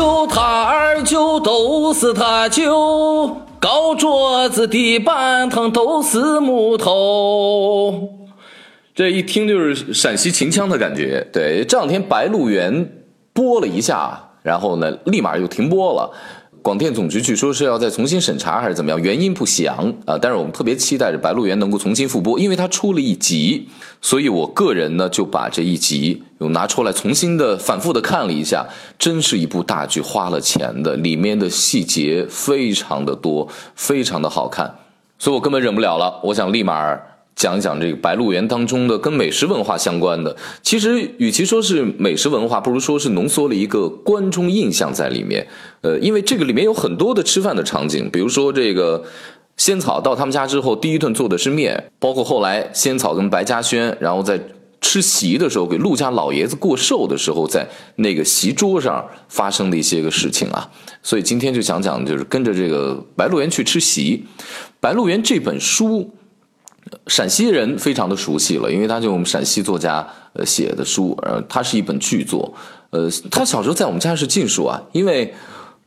舅他二舅都是他舅，高桌子地板凳都是木头。这一听就是陕西秦腔的感觉。对，这两天《白鹿原》播了一下，然后呢，立马就停播了。广电总局据说是要再重新审查还是怎么样，原因不详啊。但是我们特别期待着《白鹿原》能够重新复播，因为它出了一集，所以我个人呢就把这一集又拿出来重新的反复的看了一下，真是一部大剧，花了钱的，里面的细节非常的多，非常的好看，所以我根本忍不了了，我想立马。讲一讲这个《白鹿原》当中的跟美食文化相关的，其实与其说是美食文化，不如说是浓缩了一个观众印象在里面。呃，因为这个里面有很多的吃饭的场景，比如说这个仙草到他们家之后，第一顿做的是面，包括后来仙草跟白嘉轩，然后在吃席的时候，给陆家老爷子过寿的时候，在那个席桌上发生的一些个事情啊。所以今天就讲讲，就是跟着这个《白鹿原》去吃席，《白鹿原》这本书。陕西人非常的熟悉了，因为他就我们陕西作家呃写的书，呃，它是一本巨作。呃，他小时候在我们家是禁书啊，因为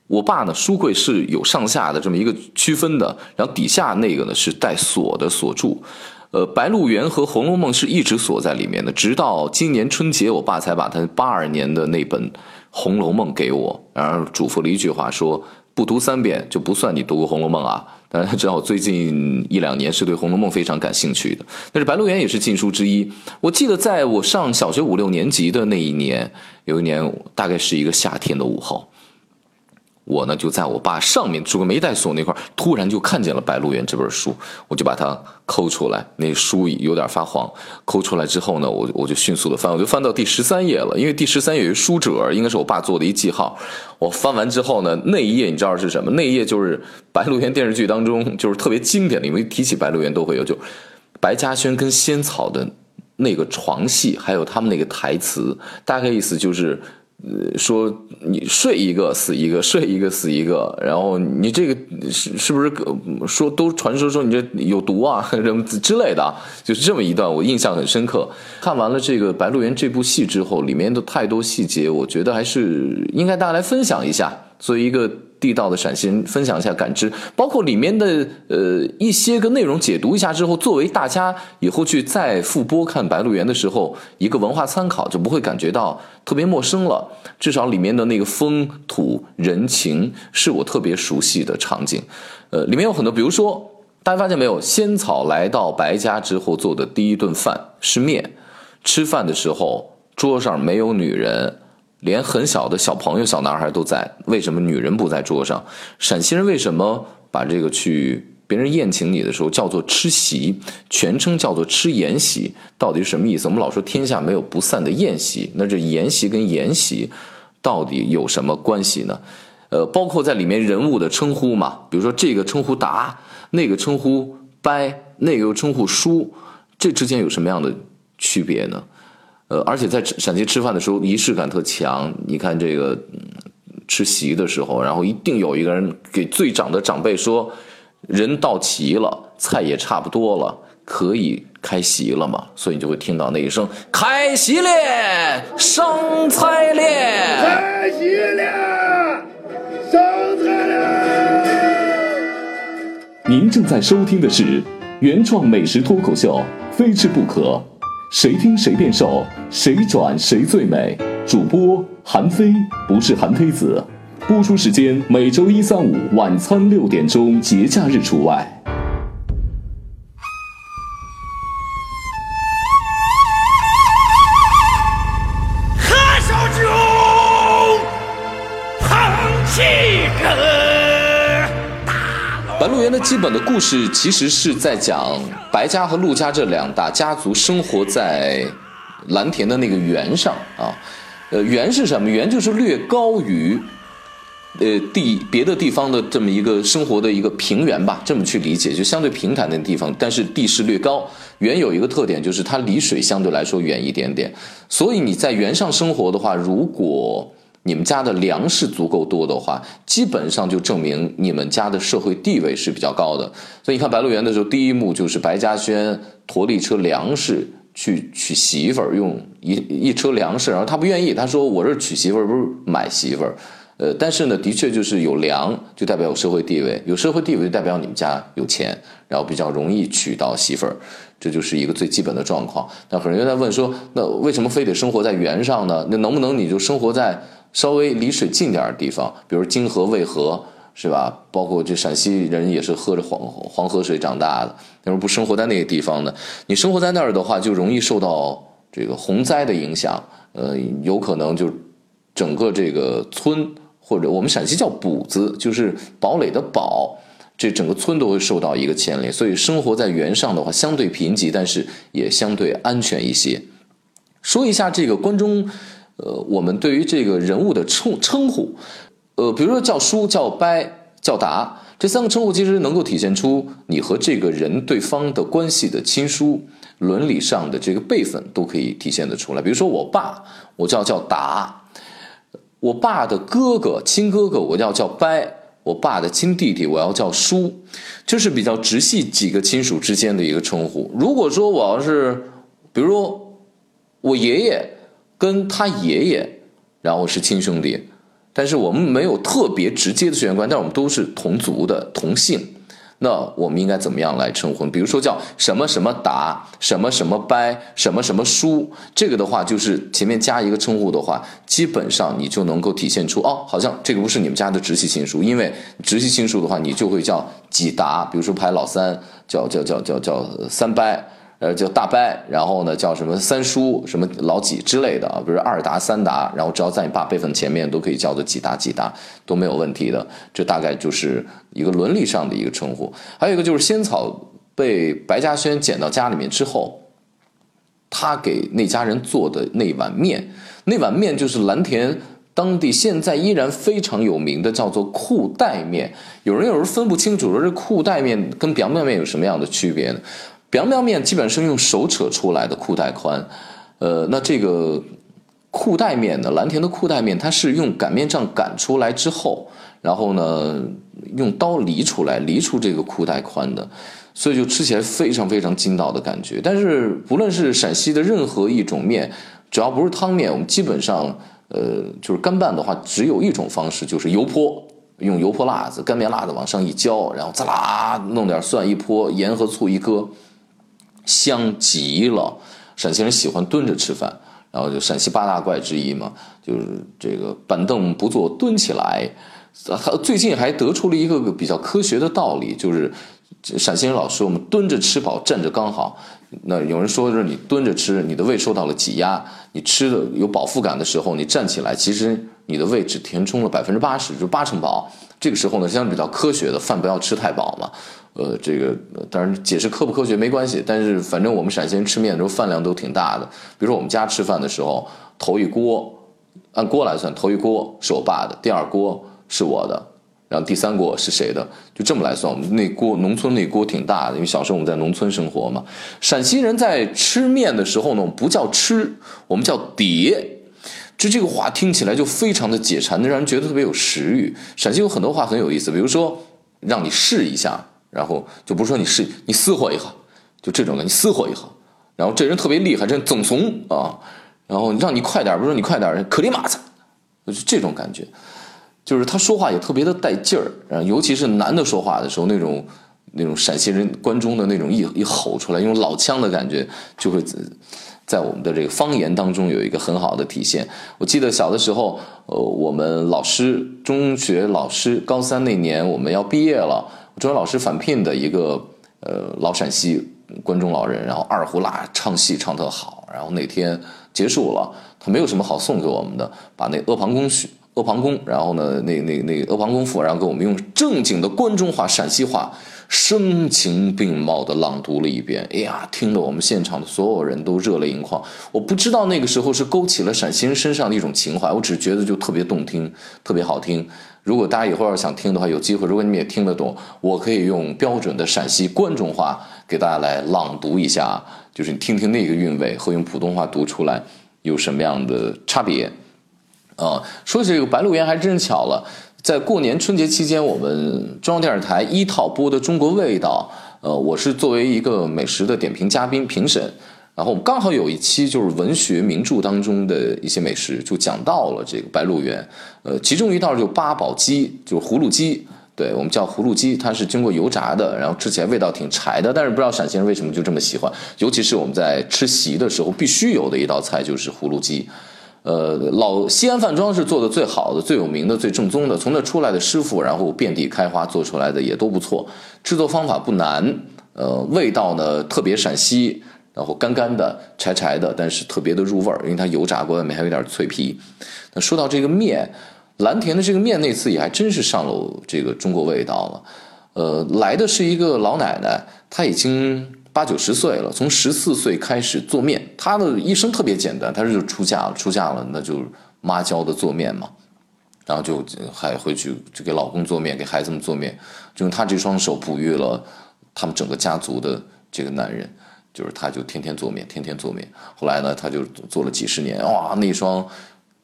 我爸呢书柜是有上下的这么一个区分的，然后底下那个呢是带锁的锁住。呃，《白鹿原》和《红楼梦》是一直锁在里面的，直到今年春节，我爸才把他八二年的那本《红楼梦》给我，然后嘱咐了一句话说。不读三遍就不算你读过《红楼梦》啊！但是知道我最近一两年是对《红楼梦》非常感兴趣的。但是《白鹿原》也是禁书之一。我记得在我上小学五六年级的那一年，有一年大概是一个夏天的午后。我呢就在我爸上面住个没带锁那块，突然就看见了《白鹿原》这本书，我就把它抠出来，那书有点发黄。抠出来之后呢，我我就迅速的翻，我就翻到第十三页了，因为第十三页有一书褶，应该是我爸做的一记号。我翻完之后呢，那一页你知道是什么？那一页就是《白鹿原》电视剧当中就是特别经典的，因为提起《白鹿原》都会有，就白嘉轩跟仙草的那个床戏，还有他们那个台词，大概意思就是。呃，说你睡一个死一个，睡一个死一个，然后你这个是是不是说都传说说你这有毒啊 什么之类的，就是这么一段，我印象很深刻。看完了这个《白鹿原》这部戏之后，里面的太多细节，我觉得还是应该大家来分享一下，作为一个。地道的陕西人分享一下感知，包括里面的呃一些个内容解读一下之后，作为大家以后去再复播看《白鹿原》的时候一个文化参考，就不会感觉到特别陌生了。至少里面的那个风土人情是我特别熟悉的场景。呃，里面有很多，比如说大家发现没有，仙草来到白家之后做的第一顿饭是面，吃饭的时候桌上没有女人。连很小的小朋友、小男孩都在，为什么女人不在桌上？陕西人为什么把这个去别人宴请你的时候叫做吃席，全称叫做吃筵席？到底是什么意思？我们老说天下没有不散的宴席，那这筵席跟筵席到底有什么关系呢？呃，包括在里面人物的称呼嘛，比如说这个称呼达，那个称呼掰，那个又称呼叔，这之间有什么样的区别呢？呃，而且在陕西吃饭的时候，仪式感特强。你看这个吃席的时候，然后一定有一个人给最长的长辈说：“人到齐了，菜也差不多了，可以开席了嘛。”所以你就会听到那一声“开席了，上菜了，开席了，上菜了。”您正在收听的是原创美食脱口秀《非吃不可》。谁听谁变瘦，谁转谁最美。主播韩非不是韩非子，播出时间每周一、三、五晚餐六点钟，节假日除外。基本的故事其实是在讲。白家和陆家这两大家族生活在蓝田的那个原上啊，呃，原是什么？原就是略高于呃地别的地方的这么一个生活的一个平原吧，这么去理解，就相对平坦的地方，但是地势略高。原有一个特点就是它离水相对来说远一点点，所以你在原上生活的话，如果你们家的粮食足够多的话，基本上就证明你们家的社会地位是比较高的。所以你看《白鹿原》的时候，第一幕就是白嘉轩驮了一车粮食去娶媳妇儿，用一一车粮食，然后他不愿意，他说：“我这娶媳妇儿不是买媳妇儿，呃，但是呢，的确就是有粮，就代表有社会地位，有社会地位就代表你们家有钱，然后比较容易娶到媳妇儿，这就是一个最基本的状况。那很多人在问说，那为什么非得生活在原上呢？那能不能你就生活在稍微离水近点的地方，比如泾河、渭河，是吧？包括这陕西人也是喝着黄黄河水长大的，为什么不生活在那个地方呢？你生活在那儿的话，就容易受到这个洪灾的影响，呃，有可能就整个这个村。或者我们陕西叫堡子，就是堡垒的堡，这整个村都会受到一个牵连。所以生活在原上的话，相对贫瘠，但是也相对安全一些。说一下这个关中，呃，我们对于这个人物的称称呼，呃，比如说叫叔、叫伯、叫达，这三个称呼其实能够体现出你和这个人对方的关系的亲疏、伦理上的这个辈分都可以体现得出来。比如说我爸，我叫叫达。我爸的哥哥，亲哥哥，我要叫伯；我爸的亲弟弟，我要叫叔，就是比较直系几个亲属之间的一个称呼。如果说我要是，比如说我爷爷跟他爷爷，然后是亲兄弟，但是我们没有特别直接的血缘关系，但我们都是同族的同姓。那我们应该怎么样来称呼？比如说叫什么什么达，什么什么掰，什么什么叔，这个的话就是前面加一个称呼的话，基本上你就能够体现出哦，好像这个不是你们家的直系亲属，因为直系亲属的话，你就会叫几达，比如说排老三，叫叫叫叫叫三掰。呃，叫大伯，然后呢，叫什么三叔，什么老几之类的啊，比如二达、三达，然后只要在你爸辈分前面，都可以叫做几达、几达，都没有问题的。这大概就是一个伦理上的一个称呼。还有一个就是仙草被白嘉轩捡到家里面之后，他给那家人做的那碗面，那碗面就是蓝田当地现在依然非常有名的，叫做裤带面。有人有时候分不清楚，说这裤带面跟表面面有什么样的区别呢？凉面面基本上是用手扯出来的裤带宽，呃，那这个裤带面呢，蓝田的裤带面，它是用擀面杖擀出来之后，然后呢用刀犁出来，犁出这个裤带宽的，所以就吃起来非常非常筋道的感觉。但是不论是陕西的任何一种面，只要不是汤面，我们基本上呃就是干拌的话，只有一种方式，就是油泼，用油泼辣子，干面辣子往上一浇，然后滋啦弄点蒜一泼，盐和醋一搁。香极了，陕西人喜欢蹲着吃饭，然后就陕西八大怪之一嘛，就是这个板凳不坐蹲起来。最近还得出了一个比较科学的道理，就是陕西人老说我们蹲着吃饱，站着刚好。那有人说是你蹲着吃，你的胃受到了挤压，你吃的有饱腹感的时候，你站起来，其实你的胃只填充了百分之八十，就八成饱。这个时候呢，相对比较科学的饭不要吃太饱嘛。呃，这个当然解释科不科学没关系，但是反正我们陕西人吃面的时候饭量都挺大的。比如说我们家吃饭的时候，头一锅按锅来算，头一锅是我爸的，第二锅是我的，然后第三锅是谁的？就这么来算。我们那锅农村那锅挺大的，因为小时候我们在农村生活嘛。陕西人在吃面的时候呢，不叫吃，我们叫叠。就这个话听起来就非常的解馋，能让人觉得特别有食欲。陕西有很多话很有意思，比如说让你试一下。然后就不是说你试你撕火一下，就这种的，你撕火一下。然后这人特别厉害，真赠怂啊。然后让你快点，不是说你快点，可里马子，就是这种感觉。就是他说话也特别的带劲儿，尤其是男的说话的时候，那种那种陕西人关中的那种一一吼出来，用老腔的感觉，就会在我们的这个方言当中有一个很好的体现。我记得小的时候，呃，我们老师中学老师高三那年我们要毕业了。中学老师返聘的一个呃老陕西关中老人，然后二胡拉唱戏唱特好，然后那天结束了，他没有什么好送给我们的，把那《阿房宫》《阿房宫》，然后呢那那那《阿房宫赋》，然后给我们用正经的关中话陕西话。声情并茂的朗读了一遍，哎呀，听得我们现场的所有人都热泪盈眶。我不知道那个时候是勾起了陕西人身上的一种情怀，我只觉得就特别动听，特别好听。如果大家以后要想听的话，有机会，如果你们也听得懂，我可以用标准的陕西关中话给大家来朗读一下，就是你听听那个韵味和用普通话读出来有什么样的差别。啊，说起这个《白鹿原》，还真巧了。在过年春节期间，我们中央电视台一套播的《中国味道》，呃，我是作为一个美食的点评嘉宾评审，然后刚好有一期就是文学名著当中的一些美食，就讲到了这个白鹿原。呃，其中一道就八宝鸡，就是葫芦鸡，对我们叫葫芦鸡，它是经过油炸的，然后吃起来味道挺柴的。但是不知道陕西人为什么就这么喜欢，尤其是我们在吃席的时候，必须有的一道菜就是葫芦鸡。呃，老西安饭庄是做的最好的、最有名的、最正宗的，从那出来的师傅，然后遍地开花做出来的也都不错，制作方法不难，呃，味道呢特别陕西。然后干干的、柴柴的，但是特别的入味儿，因为它油炸过，外面还有点脆皮。那说到这个面，蓝田的这个面那次也还真是上了这个中国味道了。呃，来的是一个老奶奶，她已经八九十岁了，从十四岁开始做面。她的一生特别简单，她是出嫁了，出嫁了那就妈教的做面嘛，然后就还回去就给老公做面，给孩子们做面，就用她这双手哺育了他们整个家族的这个男人。就是他，就天天做面，天天做面。后来呢，他就做了几十年。哇，那双，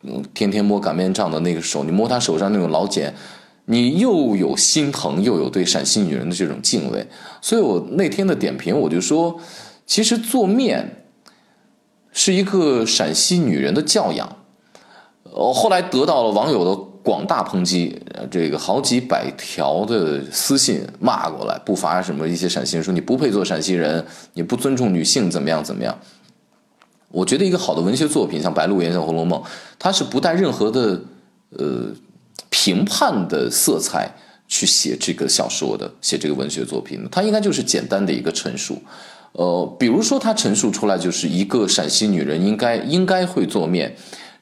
嗯，天天摸擀面杖的那个手，你摸他手上那种老茧，你又有心疼，又有对陕西女人的这种敬畏。所以我那天的点评，我就说，其实做面是一个陕西女人的教养。呃，后来得到了网友的。广大抨击，这个好几百条的私信骂过来，不乏什么一些陕西人说你不配做陕西人，你不尊重女性，怎么样怎么样？我觉得一个好的文学作品，像《白鹿原》像《红楼梦》，它是不带任何的呃评判的色彩去写这个小说的，写这个文学作品，它应该就是简单的一个陈述。呃，比如说它陈述出来就是一个陕西女人应该应该会做面。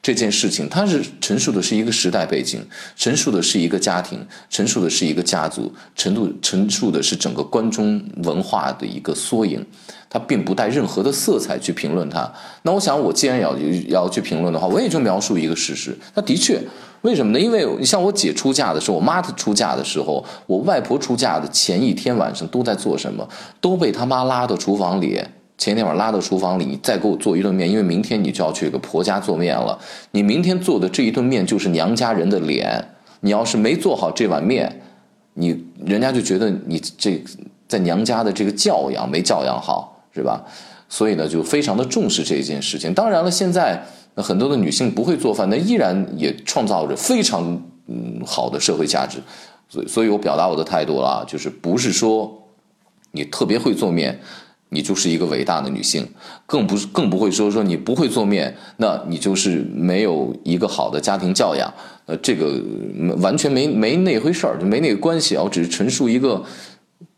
这件事情，它是陈述的是一个时代背景，陈述的是一个家庭，陈述的是一个家族，陈述陈述的是整个关中文化的一个缩影，它并不带任何的色彩去评论它。那我想，我既然要要去评论的话，我也就描述一个事实。那的确，为什么呢？因为你像我姐出嫁的时候，我妈她出嫁的时候，我外婆出嫁的前一天晚上都在做什么？都被他妈拉到厨房里。前天晚上拉到厨房里，你再给我做一顿面，因为明天你就要去个婆家做面了。你明天做的这一顿面就是娘家人的脸。你要是没做好这碗面，你人家就觉得你这在娘家的这个教养没教养好，是吧？所以呢，就非常的重视这一件事情。当然了，现在很多的女性不会做饭，那依然也创造着非常嗯好的社会价值。所以，所以我表达我的态度了，就是不是说你特别会做面。你就是一个伟大的女性，更不是更不会说说你不会做面，那你就是没有一个好的家庭教养。呃，这个完全没没那回事儿，就没那个关系啊。我只是陈述一个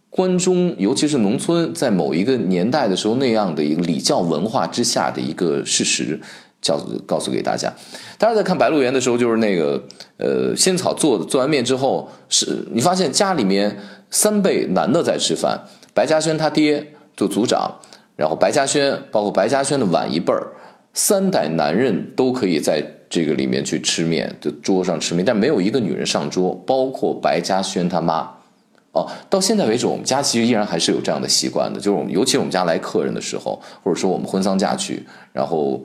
关中，尤其是农村，在某一个年代的时候那样的一个礼教文化之下的一个事实，叫告诉给大家。大家在看《白鹿原》的时候，就是那个呃，仙草做做完面之后，是你发现家里面三辈男的在吃饭，白嘉轩他爹。做组长，然后白嘉轩，包括白嘉轩的晚一辈儿，三代男人都可以在这个里面去吃面，就桌上吃面，但没有一个女人上桌，包括白嘉轩他妈。哦，到现在为止，我们家其实依然还是有这样的习惯的，就是我们，尤其我们家来客人的时候，或者说我们婚丧嫁娶，然后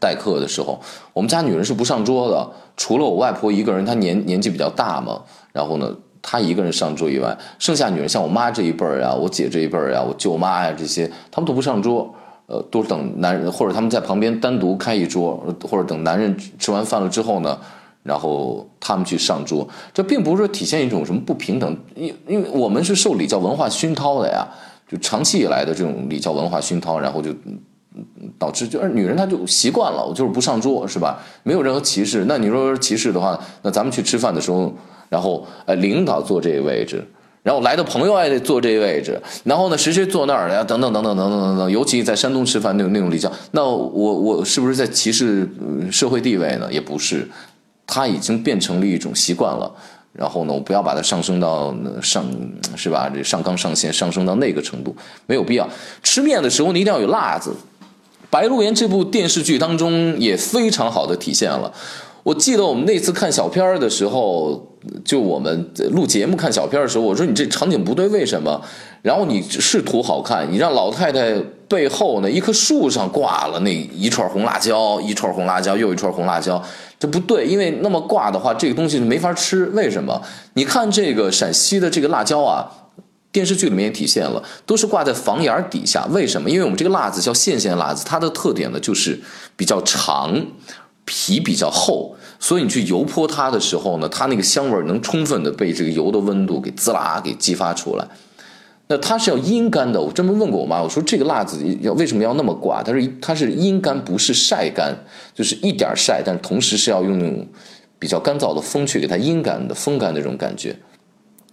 待客的时候，我们家女人是不上桌的，除了我外婆一个人，她年年纪比较大嘛，然后呢。他一个人上桌以外，剩下女人像我妈这一辈儿呀，我姐这一辈儿呀，我舅妈呀这些，他们都不上桌，呃，都是等男人或者他们在旁边单独开一桌，或者等男人吃完饭了之后呢，然后他们去上桌。这并不是说体现一种什么不平等，因因为我们是受礼教文化熏陶的呀，就长期以来的这种礼教文化熏陶，然后就导致就是女人她就习惯了，我就是不上桌，是吧？没有任何歧视。那你说歧视的话，那咱们去吃饭的时候。然后，呃，领导坐这个位置，然后来的朋友还得坐这个位置，然后呢，谁谁坐那儿，呀，等等等等等等等等。尤其在山东吃饭那种那种礼教，那我我是不是在歧视社会地位呢？也不是，它已经变成了一种习惯了。然后呢，我不要把它上升到上，是吧？这上纲上线，上升到那个程度，没有必要。吃面的时候，你一定要有辣子。《白鹿原》这部电视剧当中也非常好的体现了。我记得我们那次看小片儿的时候，就我们录节目看小片的时候，我说你这场景不对，为什么？然后你是图好看，你让老太太背后呢一棵树上挂了那一串红辣椒，一串红辣椒又一串红辣椒，这不对，因为那么挂的话，这个东西没法吃。为什么？你看这个陕西的这个辣椒啊，电视剧里面也体现了，都是挂在房檐底下。为什么？因为我们这个辣子叫线线辣子，它的特点呢就是比较长，皮比较厚，所以你去油泼它的时候呢，它那个香味能充分的被这个油的温度给滋啦给激发出来。那它是要阴干的，我专门问过我妈，我说这个辣子要为什么要那么挂？她说它是阴干，不是晒干，就是一点晒，但是同时是要用那种比较干燥的风去给它阴干的风干的这种感觉。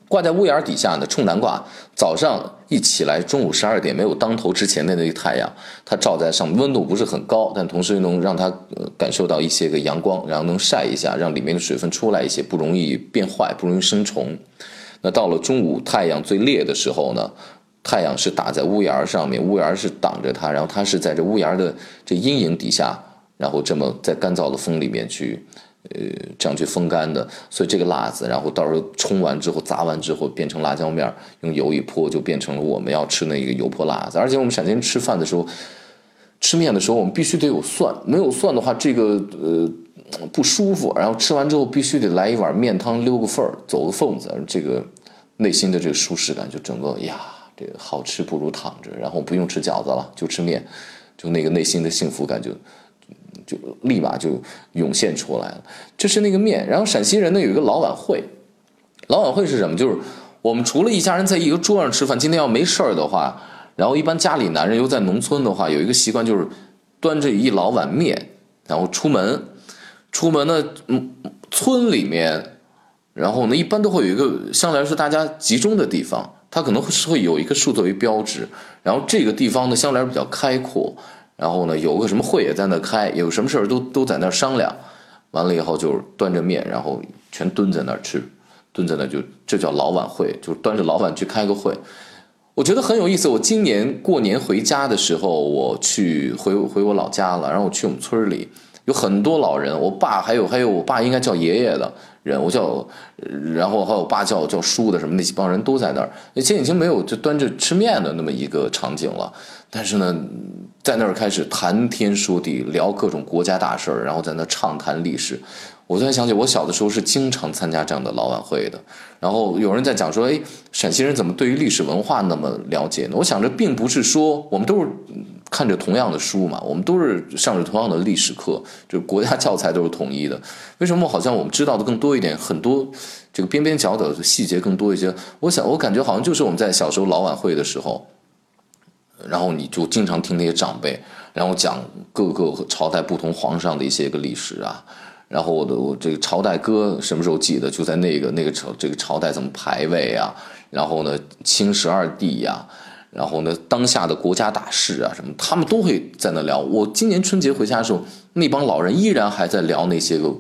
挂在屋檐底下呢，冲南挂。早上一起来，中午十二点没有当头之前的那个太阳，它照在上面，温度不是很高，但同时又能让它感受到一些个阳光，然后能晒一下，让里面的水分出来一些，不容易变坏，不容易生虫。那到了中午太阳最烈的时候呢，太阳是打在屋檐上面，屋檐是挡着它，然后它是在这屋檐的这阴影底下，然后这么在干燥的风里面去，呃，这样去风干的。所以这个辣子，然后到时候冲完之后砸完之后变成辣椒面，用油一泼就变成了我们要吃那个油泼辣子。而且我们陕西人吃饭的时候，吃面的时候我们必须得有蒜，没有蒜的话这个呃。不舒服，然后吃完之后必须得来一碗面汤溜个缝儿，走个缝子，这个内心的这个舒适感就整个呀，这个好吃不如躺着，然后不用吃饺子了，就吃面，就那个内心的幸福感就就立马就涌现出来了。这是那个面，然后陕西人呢有一个老晚会，老晚会是什么？就是我们除了一家人在一个桌上吃饭，今天要没事儿的话，然后一般家里男人又在农村的话，有一个习惯就是端着一老碗面，然后出门。出门呢，嗯，村里面，然后呢，一般都会有一个相对来说大家集中的地方，它可能会是会有一个树作为标志，然后这个地方呢相对来说比较开阔，然后呢有个什么会也在那开，有什么事儿都都在那商量，完了以后就端着面，然后全蹲在那儿吃，蹲在那就这叫老晚会，就端着老碗去开个会，我觉得很有意思。我今年过年回家的时候，我去回回我老家了，然后我去我们村里。有很多老人，我爸还有还有我爸应该叫爷爷的人，我叫，然后还有我爸叫叫叔的什么那几帮人都在那儿，以前已经没有就端着吃面的那么一个场景了，但是呢，在那儿开始谈天说地，聊各种国家大事儿，然后在那畅谈历史。我突然想起，我小的时候是经常参加这样的老晚会的。然后有人在讲说，哎，陕西人怎么对于历史文化那么了解呢？我想着，并不是说我们都是看着同样的书嘛，我们都是上着同样的历史课，就国家教材都是统一的。为什么好像我们知道的更多一点，很多这个边边角角的细节更多一些？我想，我感觉好像就是我们在小时候老晚会的时候，然后你就经常听那些长辈，然后讲各个朝代不同皇上的一些个历史啊。然后我的我这个朝代歌什么时候记得？就在那个那个朝这个朝代怎么排位啊？然后呢，清十二帝呀，然后呢，当下的国家大事啊什么，他们都会在那聊。我今年春节回家的时候，那帮老人依然还在聊那些个。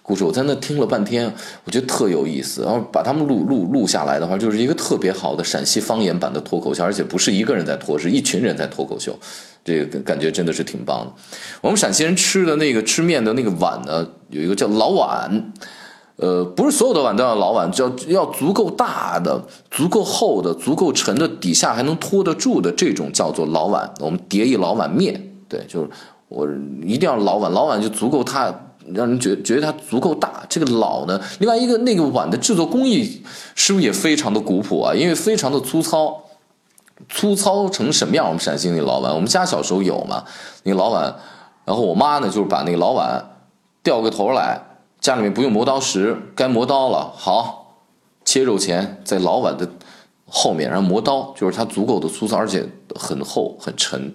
故事我在那听了半天，我觉得特有意思。然后把他们录录录下来的话，就是一个特别好的陕西方言版的脱口秀，而且不是一个人在脱，是一群人在脱口秀，这个感觉真的是挺棒的。我们陕西人吃的那个吃面的那个碗呢，有一个叫老碗，呃，不是所有的碗都要老碗，要要足够大的、足够厚的、足够沉的，底下还能托得住的这种叫做老碗。我们叠一老碗面，对，就是我一定要老碗，老碗就足够它。让人觉觉得它足够大，这个老呢，另外一个那个碗的制作工艺是不是也非常的古朴啊？因为非常的粗糙，粗糙成什么样？我们陕西那老碗，我们家小时候有嘛？那个老碗，然后我妈呢，就是把那个老碗掉个头来，家里面不用磨刀石，该磨刀了，好，切肉前在老碗的后面，然后磨刀，就是它足够的粗糙，而且很厚很沉。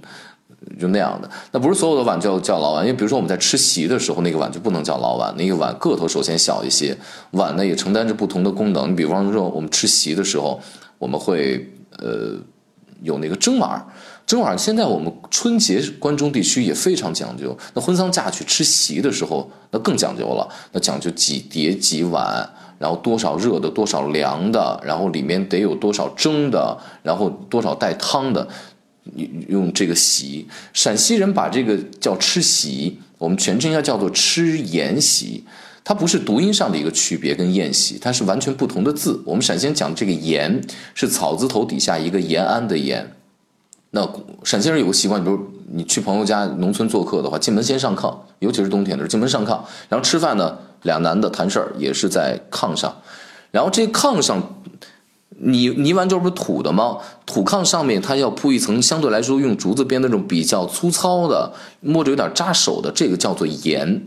就那样的，那不是所有的碗叫叫老碗，因为比如说我们在吃席的时候，那个碗就不能叫老碗，那个碗个头首先小一些，碗呢也承担着不同的功能。你比方说我们吃席的时候，我们会呃有那个蒸碗，正好现在我们春节关中地区也非常讲究。那婚丧嫁娶吃席的时候，那更讲究了，那讲究几碟几碗，然后多少热的，多少凉的，然后里面得有多少蒸的，然后多少带汤的。用这个席，陕西人把这个叫吃席，我们全称应该叫做吃筵席，它不是读音上的一个区别，跟宴席它是完全不同的字。我们陕西人讲这个筵是草字头底下一个延安的延。那陕西人有个习惯，比如你去朋友家农村做客的话，进门先上炕，尤其是冬天的时候，进门上炕，然后吃饭呢，俩男的谈事儿也是在炕上，然后这炕上。泥泥丸就是不是土的吗？土炕上面它要铺一层相对来说用竹子编那种比较粗糙的，摸着有点扎手的，这个叫做盐。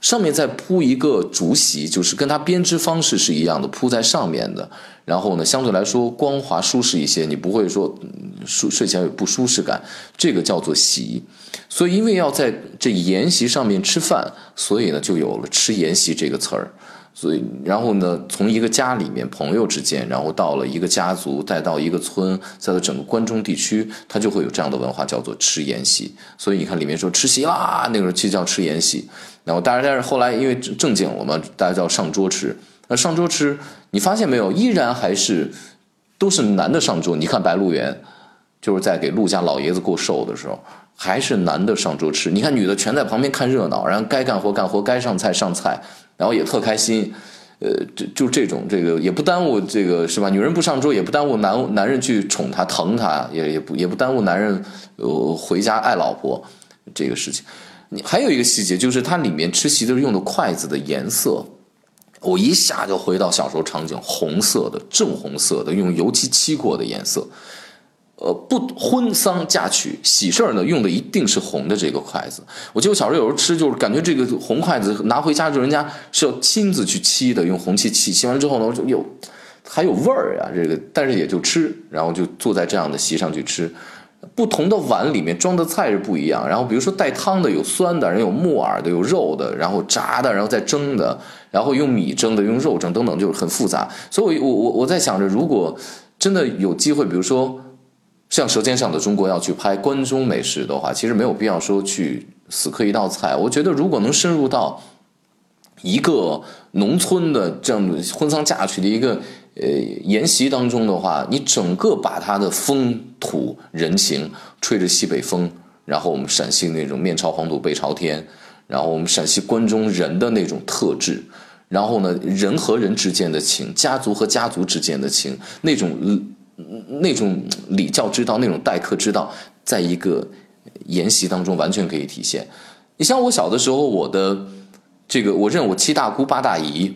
上面再铺一个竹席，就是跟它编织方式是一样的，铺在上面的。然后呢，相对来说光滑舒适一些，你不会说睡睡起来有不舒适感。这个叫做席。所以因为要在这筵席上面吃饭，所以呢就有了吃筵席这个词儿。所以，然后呢，从一个家里面朋友之间，然后到了一个家族，再到一个村，再到整个关中地区，它就会有这样的文化，叫做吃筵席。所以你看里面说吃席啦，那个时候就叫吃筵席。然后当然，但是后来因为正经了嘛，大家叫上桌吃。那上桌吃，你发现没有，依然还是都是男的上桌。你看《白鹿原》，就是在给陆家老爷子过寿的时候，还是男的上桌吃。你看女的全在旁边看热闹，然后该干活干活，该上菜上菜。然后也特开心，呃，就就这种这个也不耽误这个是吧？女人不上桌也不耽误男男人去宠她疼她，也也不也不耽误男人呃回家爱老婆这个事情。你还有一个细节就是它里面吃席都是用的筷子的颜色，我一下就回到小时候场景，红色的正红色的用油漆漆过的颜色。呃，不婚丧嫁娶喜事儿呢，用的一定是红的这个筷子。我记得我小时候有时候吃，就是感觉这个红筷子拿回家，就人家是要亲自去漆的，用红漆漆。漆完之后呢，就有还有味儿呀，这个但是也就吃，然后就坐在这样的席上去吃。不同的碗里面装的菜是不一样，然后比如说带汤的有酸的，人有木耳的，有肉的，然后炸的，然后再蒸的，然后用米蒸的，用肉蒸等等，就是很复杂。所以，我我我在想着，如果真的有机会，比如说。像《舌尖上的中国》要去拍关中美食的话，其实没有必要说去死磕一道菜。我觉得如果能深入到一个农村的这样的婚丧嫁娶的一个呃筵席当中的话，你整个把它的风土人情，吹着西北风，然后我们陕西那种面朝黄土背朝天，然后我们陕西关中人的那种特质，然后呢人和人之间的情，家族和家族之间的情，那种。那种礼教之道，那种待客之道，在一个筵席当中完全可以体现。你像我小的时候，我的这个我认我七大姑八大姨，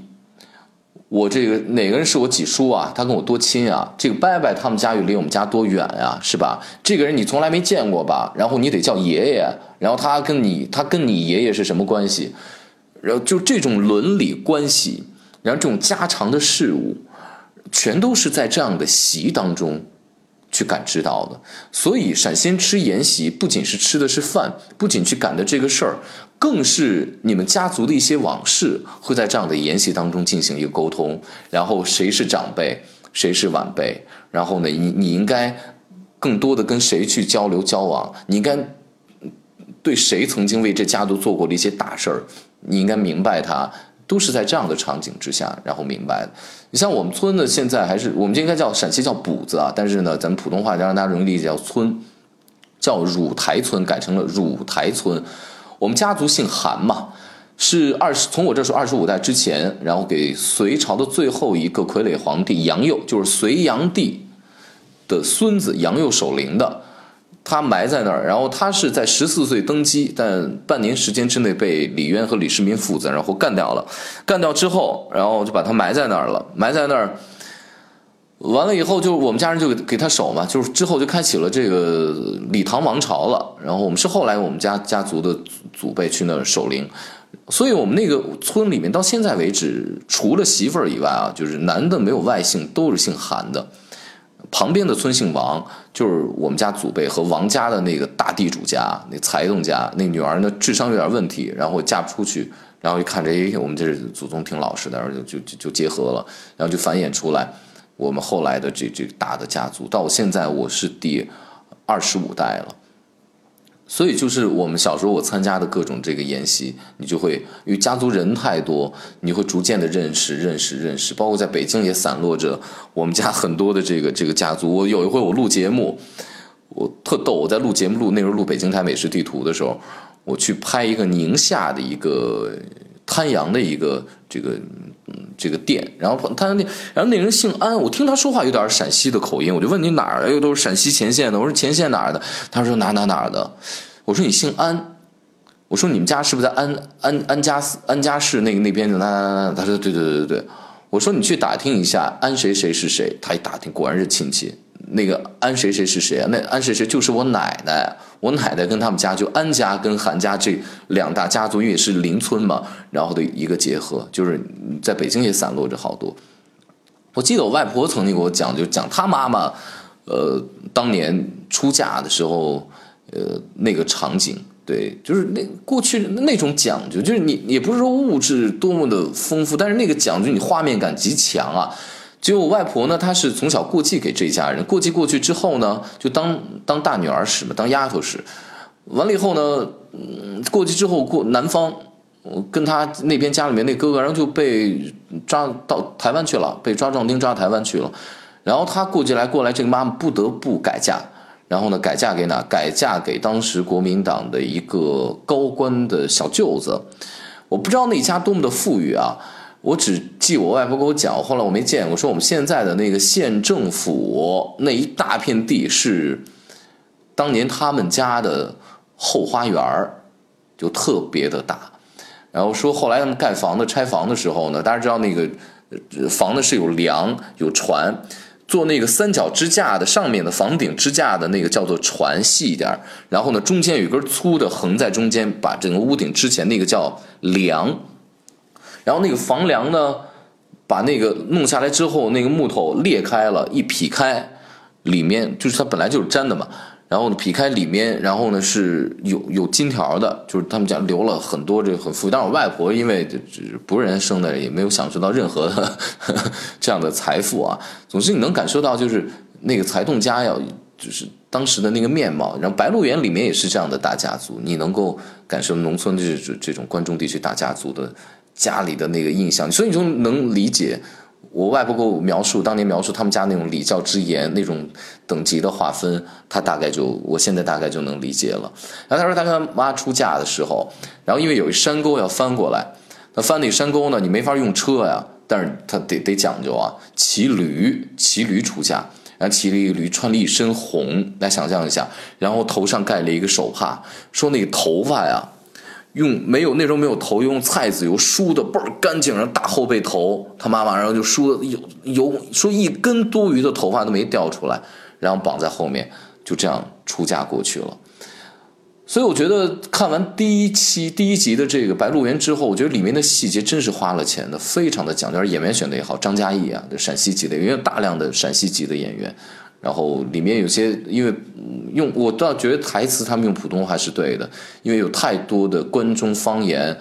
我这个哪个人是我几叔啊？他跟我多亲啊？这个伯伯他们家又离我们家多远呀？是吧？这个人你从来没见过吧？然后你得叫爷爷，然后他跟你他跟你爷爷是什么关系？然后就这种伦理关系，然后这种家常的事物。全都是在这样的习当中去感知到的，所以陕西吃筵席不仅是吃的是饭，不仅去赶的这个事儿，更是你们家族的一些往事会在这样的筵席当中进行一个沟通。然后谁是长辈，谁是晚辈，然后呢，你你应该更多的跟谁去交流交往，你应该对谁曾经为这家族做过的一些大事儿，你应该明白他。都是在这样的场景之下，然后明白。你像我们村呢，现在还是我们应该叫陕西叫补子啊，但是呢，咱们普通话让大家容易理解叫村，叫汝台村，改成了汝台村。我们家族姓韩嘛，是二十从我这说二十五代之前，然后给隋朝的最后一个傀儡皇帝杨佑，就是隋炀帝的孙子杨佑守陵的。他埋在那儿，然后他是在十四岁登基，但半年时间之内被李渊和李世民父子然后干掉了。干掉之后，然后就把他埋在那儿了。埋在那儿，完了以后，就我们家人就给他守嘛。就是之后就开启了这个李唐王朝了。然后我们是后来我们家家族的祖辈去那儿守陵，所以我们那个村里面到现在为止，除了媳妇儿以外啊，就是男的没有外姓，都是姓韩的。旁边的村姓王，就是我们家祖辈和王家的那个大地主家，那财东家那女儿呢，智商有点问题，然后嫁不出去，然后一看着，哎，我们这祖宗挺老实的，然后就就就结合了，然后就繁衍出来，我们后来的这这大的家族，到现在我是第二十五代了。所以就是我们小时候我参加的各种这个宴席，你就会因为家族人太多，你会逐渐的认识认识认识。包括在北京也散落着我们家很多的这个这个家族。我有一回我录节目，我特逗，我在录节目录那时候录北京台美食地图的时候，我去拍一个宁夏的一个滩阳的一个这个嗯这个店，然后滩阳店，然后那人姓安，我听他说话有点陕西的口音，我就问你哪儿的，又都是陕西前线的，我说前线哪儿的，他说哪哪哪儿的。我说你姓安，我说你们家是不是在安安安家安家市那个那边的？那那那，他说对对对对对。我说你去打听一下安谁谁是谁，他一打听果然是亲戚。那个安谁谁是谁啊？那安谁谁就是我奶奶，我奶奶跟他们家就安家跟韩家这两大家族，因为是邻村嘛，然后的一个结合，就是在北京也散落着好多。我记得我外婆曾经给我讲，就讲她妈妈，呃，当年出嫁的时候，呃，那个场景。对，就是那过去那种讲究，就是你也不是说物质多么的丰富，但是那个讲究你画面感极强啊。就我外婆呢，她是从小过继给这一家人，过继过去之后呢，就当当大女儿使嘛，当丫头使。完了以后呢，嗯，过继之后过南方，跟他那边家里面那哥哥，然后就被抓到台湾去了，被抓壮丁抓台湾去了。然后他过继来过来，这个妈妈不得不改嫁。然后呢，改嫁给哪？改嫁给当时国民党的一个高官的小舅子。我不知道那家多么的富裕啊！我只记我外婆给我讲，后来我没见过。说我们现在的那个县政府那一大片地是当年他们家的后花园就特别的大。然后说后来他们盖房子、拆房的时候呢，大家知道那个房子是有梁、有船。做那个三角支架的上面的房顶支架的那个叫做船细一点然后呢中间有一根粗的横在中间，把整个屋顶之前，那个叫梁。然后那个房梁呢，把那个弄下来之后，那个木头裂开了，一劈开，里面就是它本来就是粘的嘛。然后呢，劈开里面，然后呢是有有金条的，就是他们家留了很多这很富裕。但是我外婆因为不是人生的，也没有享受到任何的 这样的财富啊。总之你能感受到，就是那个财动家要就是当时的那个面貌。然后白鹿原里面也是这样的大家族，你能够感受农村这种这种关中地区大家族的家里的那个印象，所以你就能理解。我外婆给我描述当年描述他们家那种礼教之严，那种等级的划分，他大概就我现在大概就能理解了。然后他说他跟他妈出嫁的时候，然后因为有一山沟要翻过来，那翻那山沟呢，你没法用车呀，但是他得得讲究啊，骑驴骑驴出嫁，然后骑了一个驴，穿了一身红，来想象一下，然后头上盖了一个手帕，说那个头发呀。用没有那时候没有头，用菜籽油梳的倍儿干净，然后大后背头，他妈妈然后就梳的有有说一根多余的头发都没掉出来，然后绑在后面，就这样出嫁过去了。所以我觉得看完第一期第一集的这个《白鹿原》之后，我觉得里面的细节真是花了钱的，非常的讲究，而演员选的也好，张嘉译啊，陕西籍的，因为大量的陕西籍的演员。然后里面有些，因为用我倒觉得台词他们用普通话是对的，因为有太多的关中方言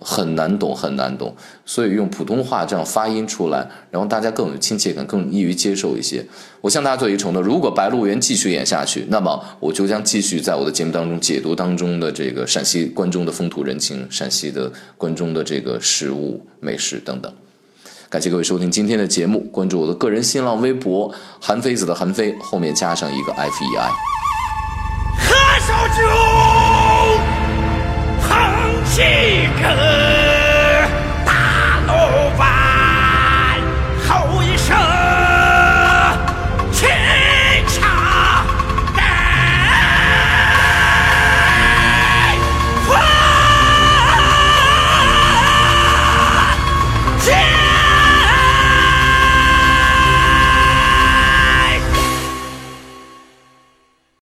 很难懂很难懂，所以用普通话这样发音出来，然后大家更有亲切感，更易于接受一些。我向大家做一个承诺：如果白鹿原继续演下去，那么我就将继续在我的节目当中解读当中的这个陕西关中的风土人情、陕西的关中的这个食物美食等等。感谢各位收听今天的节目，关注我的个人新浪微博“韩非子”的韩非，后面加上一个 F E I。喝烧酒，恒气梗。